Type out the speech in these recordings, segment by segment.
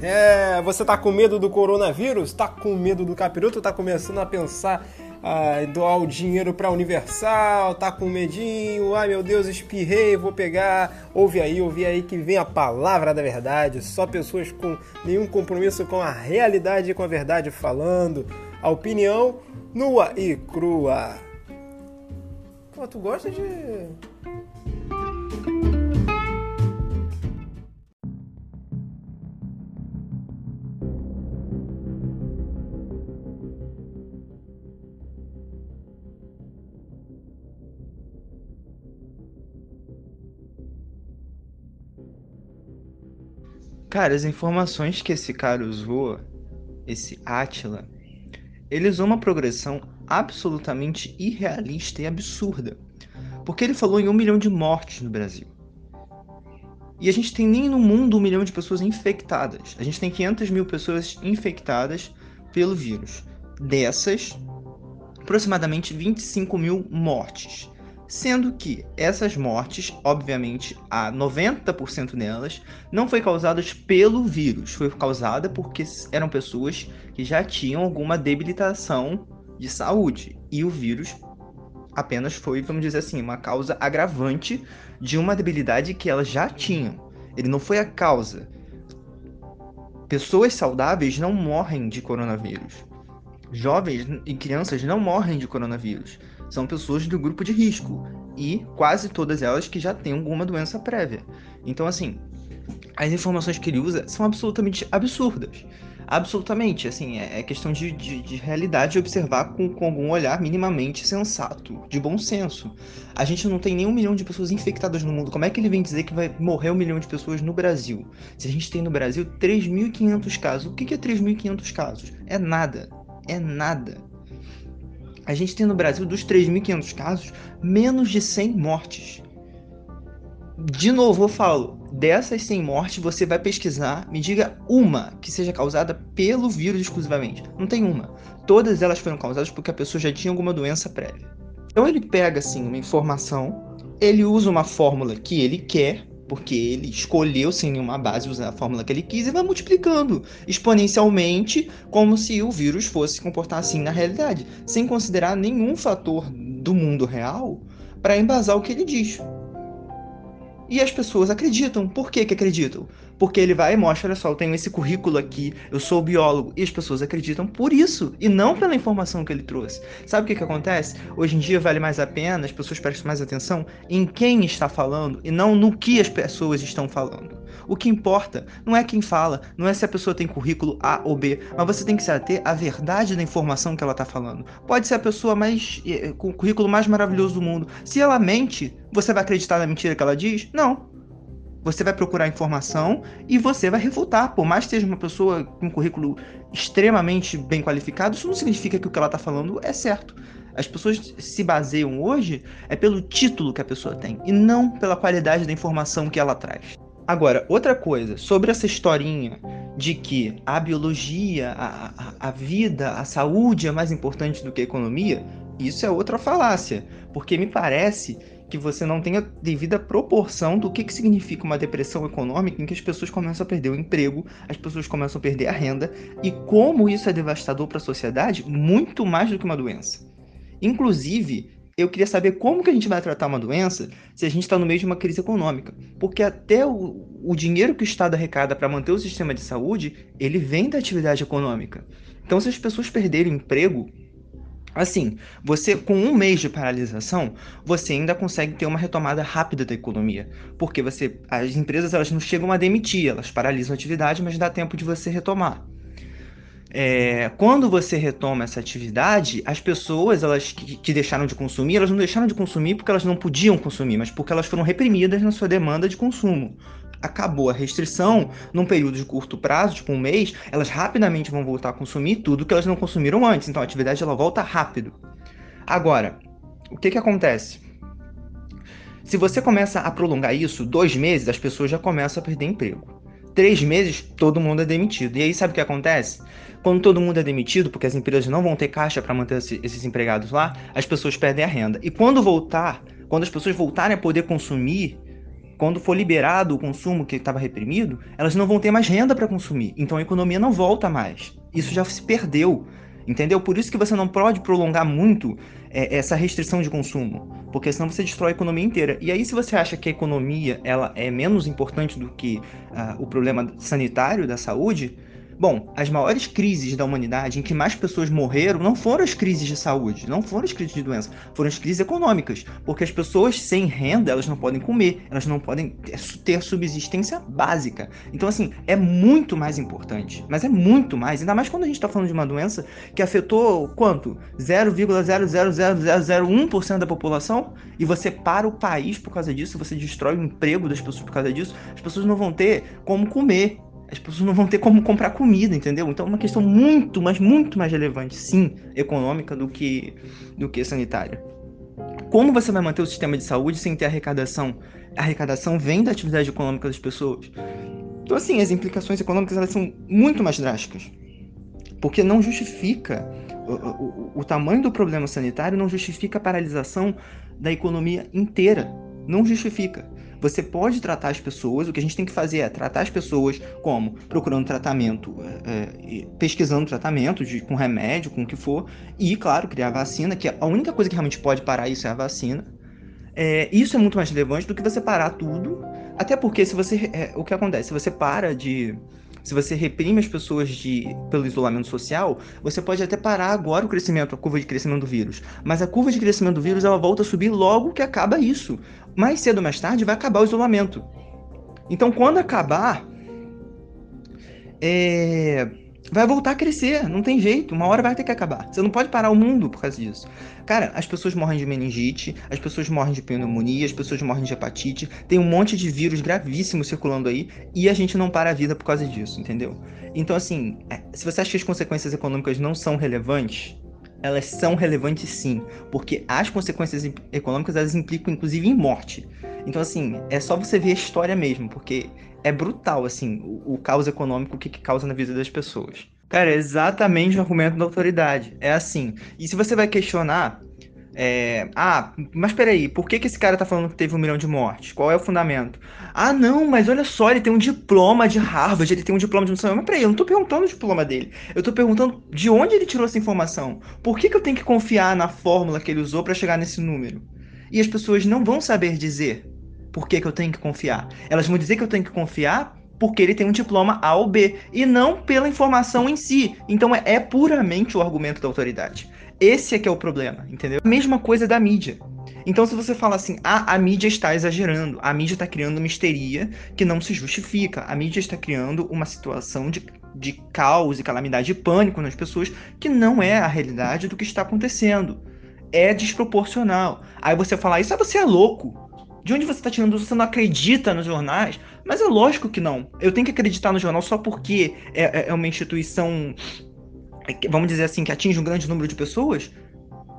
É, você tá com medo do coronavírus? Tá com medo do capiroto? Tá começando a pensar ah, doar o dinheiro pra Universal? Tá com medinho? Ai meu Deus, espirrei, vou pegar. Ouve aí, ouve aí que vem a palavra da verdade. Só pessoas com nenhum compromisso com a realidade e com a verdade falando. A opinião nua e crua. Pô, tu gosta de. Cara, as informações que esse cara usou, esse Atila, ele usou uma progressão absolutamente irrealista e absurda. Porque ele falou em um milhão de mortes no Brasil. E a gente tem nem no mundo um milhão de pessoas infectadas. A gente tem 500 mil pessoas infectadas pelo vírus. Dessas, aproximadamente 25 mil mortes. Sendo que essas mortes, obviamente, a 90% delas, não foi causadas pelo vírus, foi causada porque eram pessoas que já tinham alguma debilitação de saúde. E o vírus apenas foi, vamos dizer assim, uma causa agravante de uma debilidade que elas já tinham. Ele não foi a causa. Pessoas saudáveis não morrem de coronavírus. Jovens e crianças não morrem de coronavírus são pessoas do grupo de risco e quase todas elas que já têm alguma doença prévia. Então, assim, as informações que ele usa são absolutamente absurdas. Absolutamente, assim, é, é questão de, de, de realidade observar com, com algum olhar minimamente sensato, de bom senso. A gente não tem nem um milhão de pessoas infectadas no mundo. Como é que ele vem dizer que vai morrer um milhão de pessoas no Brasil? Se a gente tem no Brasil 3.500 casos. O que é 3.500 casos? É nada. É nada a gente tem no Brasil, dos 3.500 casos, menos de 100 mortes. De novo, eu falo, dessas 100 mortes, você vai pesquisar, me diga uma que seja causada pelo vírus exclusivamente. Não tem uma. Todas elas foram causadas porque a pessoa já tinha alguma doença prévia. Então ele pega, assim, uma informação, ele usa uma fórmula que ele quer, porque ele escolheu sem nenhuma base usar a fórmula que ele quis e vai multiplicando exponencialmente, como se o vírus fosse se comportar assim na realidade, sem considerar nenhum fator do mundo real para embasar o que ele diz. E as pessoas acreditam. Por que, que acreditam? Porque ele vai e mostra, olha só, eu tenho esse currículo aqui, eu sou biólogo, e as pessoas acreditam por isso, e não pela informação que ele trouxe. Sabe o que, que acontece? Hoje em dia vale mais a pena, as pessoas prestam mais atenção em quem está falando e não no que as pessoas estão falando. O que importa não é quem fala, não é se a pessoa tem currículo A ou B, mas você tem que se ater à verdade da informação que ela está falando. Pode ser a pessoa mais eh, com o currículo mais maravilhoso do mundo. Se ela mente, você vai acreditar na mentira que ela diz? Não. Você vai procurar informação e você vai refutar. Por mais que seja uma pessoa com um currículo extremamente bem qualificado, isso não significa que o que ela está falando é certo. As pessoas se baseiam hoje é pelo título que a pessoa tem e não pela qualidade da informação que ela traz. Agora, outra coisa, sobre essa historinha de que a biologia, a, a, a vida, a saúde é mais importante do que a economia, isso é outra falácia, porque me parece que você não tenha devida proporção do que, que significa uma depressão econômica em que as pessoas começam a perder o emprego, as pessoas começam a perder a renda e como isso é devastador para a sociedade, muito mais do que uma doença. Inclusive, eu queria saber como que a gente vai tratar uma doença se a gente está no meio de uma crise econômica. Porque até o, o dinheiro que o Estado arrecada para manter o sistema de saúde, ele vem da atividade econômica. Então, se as pessoas perderem emprego, Assim, você com um mês de paralisação, você ainda consegue ter uma retomada rápida da economia, porque você, as empresas elas não chegam a demitir, elas paralisam a atividade, mas dá tempo de você retomar. É, quando você retoma essa atividade, as pessoas elas que, que, deixaram de consumir, elas não deixaram de consumir porque elas não podiam consumir, mas porque elas foram reprimidas na sua demanda de consumo acabou a restrição, num período de curto prazo, tipo um mês, elas rapidamente vão voltar a consumir tudo que elas não consumiram antes. Então a atividade ela volta rápido. Agora, o que, que acontece? Se você começa a prolongar isso, dois meses, as pessoas já começam a perder emprego. Três meses, todo mundo é demitido. E aí, sabe o que acontece? Quando todo mundo é demitido, porque as empresas não vão ter caixa para manter esses empregados lá, as pessoas perdem a renda. E quando voltar, quando as pessoas voltarem a poder consumir, quando for liberado o consumo que estava reprimido, elas não vão ter mais renda para consumir. Então a economia não volta mais. Isso já se perdeu. Entendeu? Por isso que você não pode prolongar muito é, essa restrição de consumo, porque senão você destrói a economia inteira. E aí, se você acha que a economia ela é menos importante do que uh, o problema sanitário da saúde, Bom, as maiores crises da humanidade em que mais pessoas morreram não foram as crises de saúde, não foram as crises de doença, foram as crises econômicas, porque as pessoas sem renda, elas não podem comer, elas não podem ter subsistência básica. Então, assim, é muito mais importante, mas é muito mais, ainda mais quando a gente está falando de uma doença que afetou quanto? 0,00001% da população e você para o país por causa disso, você destrói o emprego das pessoas por causa disso, as pessoas não vão ter como comer, as pessoas não vão ter como comprar comida, entendeu? Então é uma questão muito, mas muito mais relevante, sim, econômica do que, do que sanitária. Como você vai manter o sistema de saúde sem ter arrecadação? A arrecadação vem da atividade econômica das pessoas. Então, assim, as implicações econômicas elas são muito mais drásticas. Porque não justifica o, o, o tamanho do problema sanitário, não justifica a paralisação da economia inteira. Não justifica. Você pode tratar as pessoas, o que a gente tem que fazer é tratar as pessoas como? Procurando tratamento, é, pesquisando tratamento de, com remédio, com o que for, e, claro, criar vacina, que a única coisa que realmente pode parar isso é a vacina. É, isso é muito mais relevante do que você parar tudo, até porque se você. É, o que acontece? Se você para de se você reprime as pessoas de, pelo isolamento social, você pode até parar agora o crescimento, a curva de crescimento do vírus. Mas a curva de crescimento do vírus ela volta a subir logo que acaba isso. Mais cedo ou mais tarde vai acabar o isolamento. Então, quando acabar, é vai voltar a crescer, não tem jeito, uma hora vai ter que acabar. Você não pode parar o mundo por causa disso. Cara, as pessoas morrem de meningite, as pessoas morrem de pneumonia, as pessoas morrem de hepatite, tem um monte de vírus gravíssimo circulando aí e a gente não para a vida por causa disso, entendeu? Então, assim, é, se você acha que as consequências econômicas não são relevantes, elas são relevantes sim, porque as consequências econômicas elas implicam inclusive em morte. Então, assim, é só você ver a história mesmo, porque é brutal, assim, o, o caos econômico, o que, que causa na vida das pessoas. Cara, é exatamente o argumento da autoridade. É assim. E se você vai questionar, é, ah, mas peraí, por que, que esse cara tá falando que teve um milhão de mortes? Qual é o fundamento? Ah, não, mas olha só, ele tem um diploma de Harvard, ele tem um diploma de não Mas peraí, eu não tô perguntando o diploma dele. Eu tô perguntando de onde ele tirou essa informação. Por que, que eu tenho que confiar na fórmula que ele usou para chegar nesse número? E as pessoas não vão saber dizer por que, que eu tenho que confiar. Elas vão dizer que eu tenho que confiar porque ele tem um diploma A ou B, e não pela informação em si. Então é, é puramente o argumento da autoridade. Esse é que é o problema, entendeu? A mesma coisa da mídia. Então, se você fala assim, ah, a mídia está exagerando, a mídia está criando uma histeria que não se justifica, a mídia está criando uma situação de, de caos e calamidade e pânico nas pessoas que não é a realidade do que está acontecendo. É desproporcional. Aí você fala, isso ah, você é louco. De onde você está tirando isso? Você não acredita nos jornais? Mas é lógico que não. Eu tenho que acreditar no jornal só porque é, é, é uma instituição, é vamos dizer assim, que atinge um grande número de pessoas?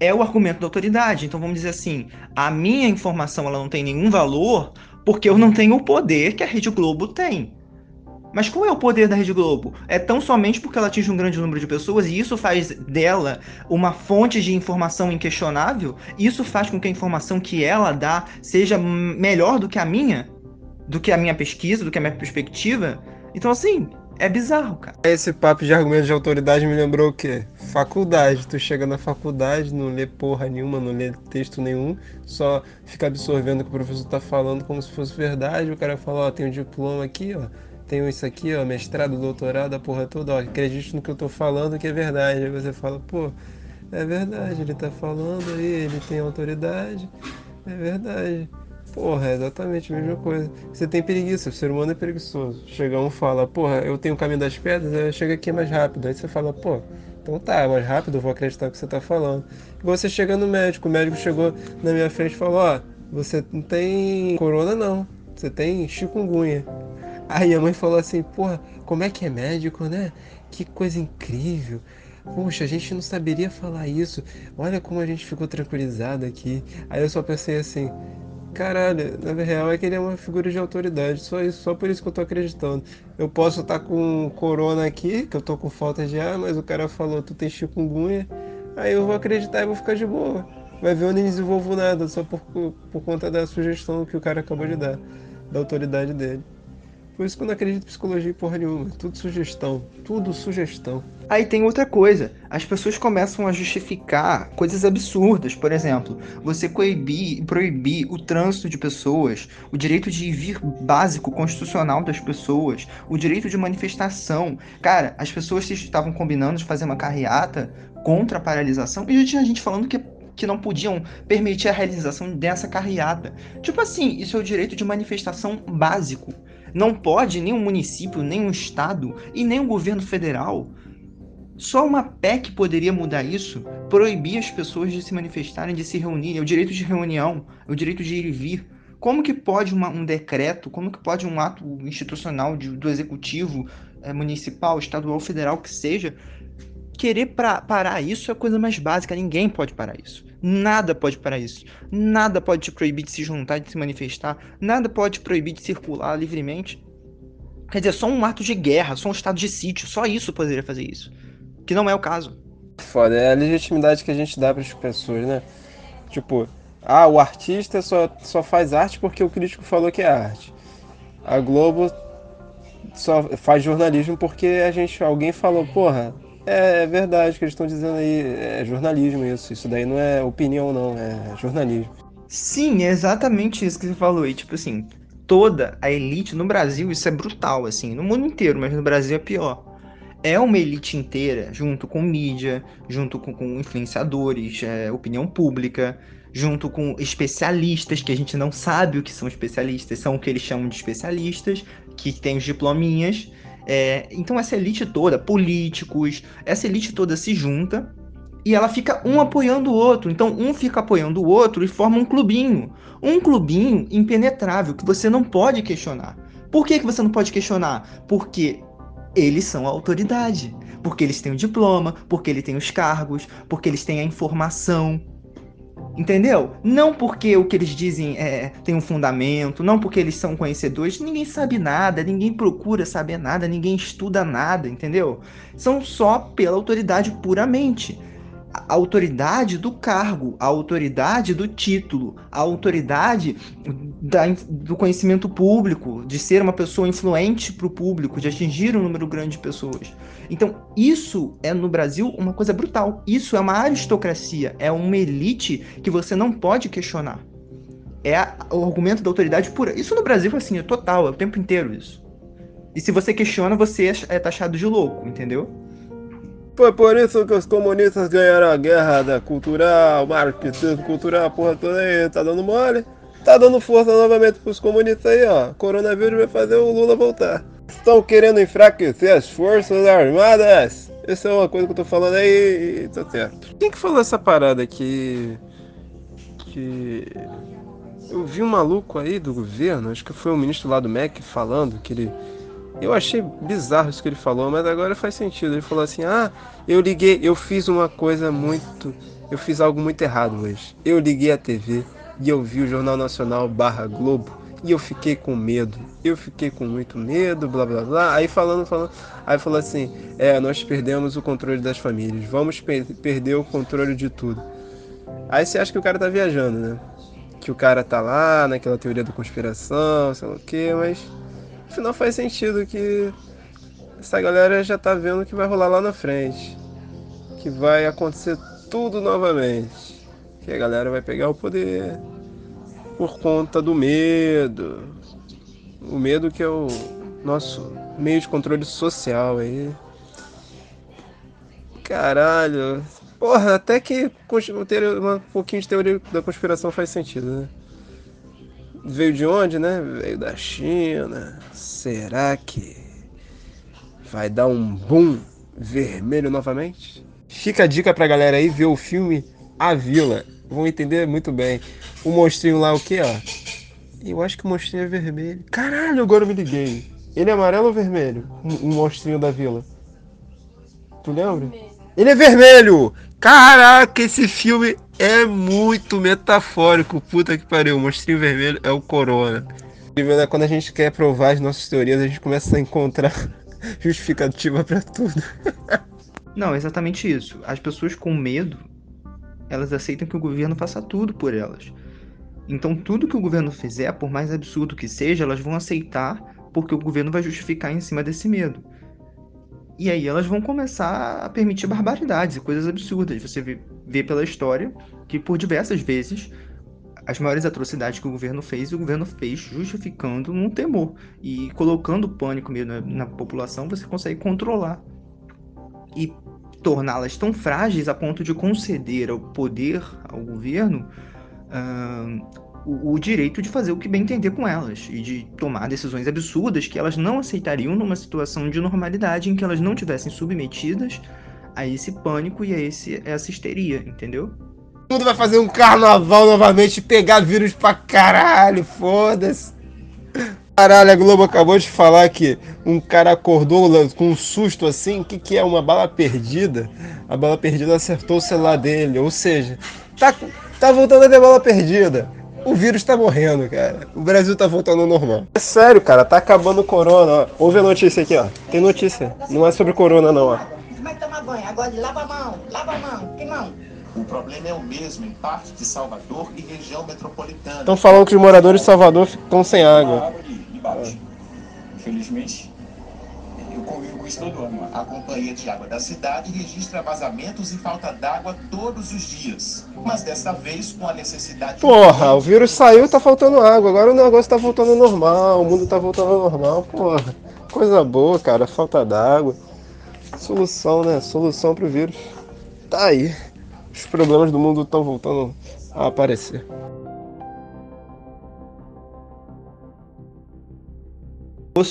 É o argumento da autoridade. Então vamos dizer assim, a minha informação ela não tem nenhum valor porque eu não tenho o poder que a Rede Globo tem. Mas qual é o poder da Rede Globo? É tão somente porque ela atinge um grande número de pessoas e isso faz dela uma fonte de informação inquestionável? Isso faz com que a informação que ela dá seja melhor do que a minha? Do que a minha pesquisa, do que a minha perspectiva? Então, assim, é bizarro, cara. Esse papo de argumento de autoridade me lembrou o quê? Faculdade. Tu chega na faculdade, não lê porra nenhuma, não lê texto nenhum, só fica absorvendo o que o professor tá falando como se fosse verdade. O cara fala, ó, tem um diploma aqui, ó tenho isso aqui, ó, mestrado, doutorado, a porra toda, ó, acredite no que eu tô falando que é verdade. Aí você fala, pô, é verdade, ele tá falando aí, ele tem autoridade, é verdade. Porra, é exatamente a mesma coisa. Você tem preguiça, o ser humano é preguiçoso. Chega um fala, porra, eu tenho o caminho das pedras, aí chega aqui mais rápido. Aí você fala, pô, então tá, mais rápido, eu vou acreditar no que você tá falando. Igual você chega no médico, o médico chegou na minha frente e falou, ó, você não tem corona não, você tem chikungunya. Aí a mãe falou assim: Porra, como é que é médico, né? Que coisa incrível. Poxa, a gente não saberia falar isso. Olha como a gente ficou tranquilizado aqui. Aí eu só pensei assim: Caralho, na real é que ele é uma figura de autoridade. Só isso, só por isso que eu tô acreditando. Eu posso estar tá com corona aqui, que eu tô com falta de ar, mas o cara falou: Tu tem chikungunya. Aí eu vou acreditar e vou ficar de boa. Vai ver, eu nem desenvolvo nada, só por, por conta da sugestão que o cara acabou de dar. da autoridade dele. Por isso que eu não acredito em psicologia porra nenhuma. Tudo sugestão. Tudo sugestão. Aí tem outra coisa. As pessoas começam a justificar coisas absurdas. Por exemplo, você coibir, proibir o trânsito de pessoas, o direito de vir básico constitucional das pessoas, o direito de manifestação. Cara, as pessoas estavam combinando de fazer uma carreata contra a paralisação e já tinha gente falando que que não podiam permitir a realização dessa carreata. Tipo assim, isso é o direito de manifestação básico. Não pode nenhum município, nenhum estado e nem o governo federal. Só uma PEC poderia mudar isso, proibir as pessoas de se manifestarem, de se reunirem, é o direito de reunião, é o direito de ir e vir. Como que pode uma, um decreto, como que pode um ato institucional de, do executivo é, municipal, estadual, federal, que seja, querer pra, parar isso é a coisa mais básica, ninguém pode parar isso. Nada pode parar isso. Nada pode te proibir de se juntar, de se manifestar. Nada pode te proibir de circular livremente. Quer dizer, só um ato de guerra, só um estado de sítio, só isso poderia fazer isso. Que não é o caso. Foda, é a legitimidade que a gente dá para as pessoas, né? Tipo, ah, o artista só, só faz arte porque o crítico falou que é arte. A Globo só faz jornalismo porque a gente, alguém falou, porra, é, é verdade que eles estão dizendo aí. É jornalismo isso. Isso daí não é opinião, não. É jornalismo. Sim, é exatamente isso que você falou. E, tipo assim, toda a elite no Brasil, isso é brutal, assim. No mundo inteiro, mas no Brasil é pior. É uma elite inteira, junto com mídia, junto com, com influenciadores, é, opinião pública, junto com especialistas, que a gente não sabe o que são especialistas, são o que eles chamam de especialistas, que têm os diplominhas, é, então essa elite toda, políticos, essa elite toda se junta e ela fica um apoiando o outro. Então um fica apoiando o outro e forma um clubinho. Um clubinho impenetrável que você não pode questionar. Por que, que você não pode questionar? Porque eles são a autoridade. Porque eles têm o diploma, porque eles têm os cargos, porque eles têm a informação. Entendeu? Não porque o que eles dizem é, tem um fundamento, não porque eles são conhecedores, ninguém sabe nada, ninguém procura saber nada, ninguém estuda nada, entendeu? São só pela autoridade puramente a autoridade do cargo, a autoridade do título, a autoridade da, do conhecimento público, de ser uma pessoa influente para o público, de atingir um número grande de pessoas. Então, isso é no Brasil uma coisa brutal. Isso é uma aristocracia, é uma elite que você não pode questionar. É o argumento da autoridade pura. Isso no Brasil, assim, é total, é o tempo inteiro isso. E se você questiona, você é, é taxado de louco, entendeu? Foi por isso que os comunistas ganharam a guerra da cultural, marketing cultural, porra toda aí, tá dando mole? Tá dando força novamente pros comunistas aí, ó. Coronavírus vai fazer o Lula voltar. Estão querendo enfraquecer as forças armadas. Essa é uma coisa que eu tô falando aí e tá certo. Quem que falou essa parada aqui? Que. Eu vi um maluco aí do governo, acho que foi o ministro lá do MEC falando que ele eu achei bizarro isso que ele falou, mas agora faz sentido. Ele falou assim: "Ah, eu liguei, eu fiz uma coisa muito, eu fiz algo muito errado hoje. Eu liguei a TV e eu vi o Jornal Nacional barra Globo e eu fiquei com medo. Eu fiquei com muito medo, blá blá blá. Aí falando, falando, aí falou assim: "É, nós perdemos o controle das famílias. Vamos per perder o controle de tudo." Aí você acha que o cara tá viajando, né? Que o cara tá lá naquela teoria da conspiração, sei lá o que, mas Afinal faz sentido que essa galera já tá vendo o que vai rolar lá na frente. Que vai acontecer tudo novamente. Que a galera vai pegar o poder por conta do medo. O medo que é o nosso meio de controle social aí. Caralho. Porra, até que ter um pouquinho de teoria da conspiração faz sentido, né? Veio de onde, né? Veio da China. Será que vai dar um boom vermelho novamente? Fica a dica pra galera aí ver o filme A Vila. Vão entender muito bem. O monstrinho lá, o que, ó? Eu acho que o monstrinho é vermelho. Caralho, agora eu me liguei. Ele é amarelo ou vermelho? O monstrinho da vila. Tu lembra? Ele é vermelho! Caraca, esse filme é muito metafórico. Puta que pariu. O monstrinho vermelho é o Corona. Né? Quando a gente quer provar as nossas teorias, a gente começa a encontrar justificativa para tudo. Não, exatamente isso. As pessoas com medo, elas aceitam que o governo faça tudo por elas. Então, tudo que o governo fizer, por mais absurdo que seja, elas vão aceitar porque o governo vai justificar em cima desse medo. E aí elas vão começar a permitir barbaridades e coisas absurdas. Você vê, vê pela história que por diversas vezes as maiores atrocidades que o governo fez, o governo fez justificando um temor. E colocando pânico meio na, na população, você consegue controlar. E torná-las tão frágeis a ponto de conceder ao poder, ao governo, uh, o, o, direito de fazer o que bem entender com elas e de tomar decisões absurdas que elas não aceitariam numa situação de normalidade em que elas não tivessem submetidas a esse pânico e a, esse, a essa histeria, entendeu? Todo mundo vai fazer um carnaval novamente, pegar vírus pra caralho, foda-se. Caralho, a Globo acabou de falar que um cara acordou com um susto assim. O que, que é? Uma bala perdida? A bala perdida acertou o celular dele. Ou seja, tá, tá voltando a ter bala perdida. O vírus tá morrendo, cara. O Brasil tá voltando ao normal. É sério, cara. Tá acabando o corona, ó. Ouve a notícia aqui, ó. Tem notícia. Não é sobre corona, não, ó. É? Agora lava a mão. Lava a mão. Que mão? O problema é o mesmo em parte de Salvador e região metropolitana. Estão falando que os moradores de Salvador ficam sem água. embaixo. Infelizmente, eu convivo com isso todo ano. A Companhia de Água da cidade registra vazamentos e falta d'água todos os dias. Mas dessa vez com a necessidade. Porra, o vírus saiu tá faltando água. Agora o negócio tá voltando ao normal. O mundo tá voltando ao normal. Porra, coisa boa, cara. Falta d'água. Solução, né? Solução pro vírus. Tá aí. Os problemas do mundo estão voltando a aparecer.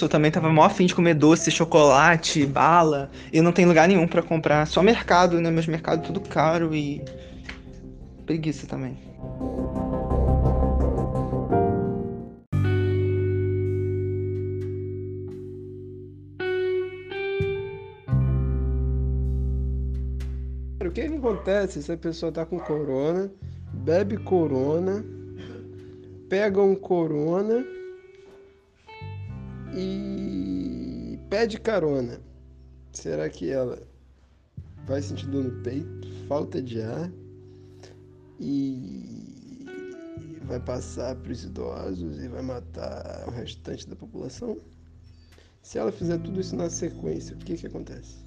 Eu também tava mó afim de comer doce, chocolate, bala. E não tem lugar nenhum para comprar. Só mercado, né? Meus mercados tudo caro e. Preguiça também. O que, que acontece se a pessoa tá com corona, bebe corona, pega um corona e pede carona. Será que ela vai sentir dor no peito, falta de ar e vai passar para os idosos e vai matar o restante da população? Se ela fizer tudo isso na sequência, o que, que acontece?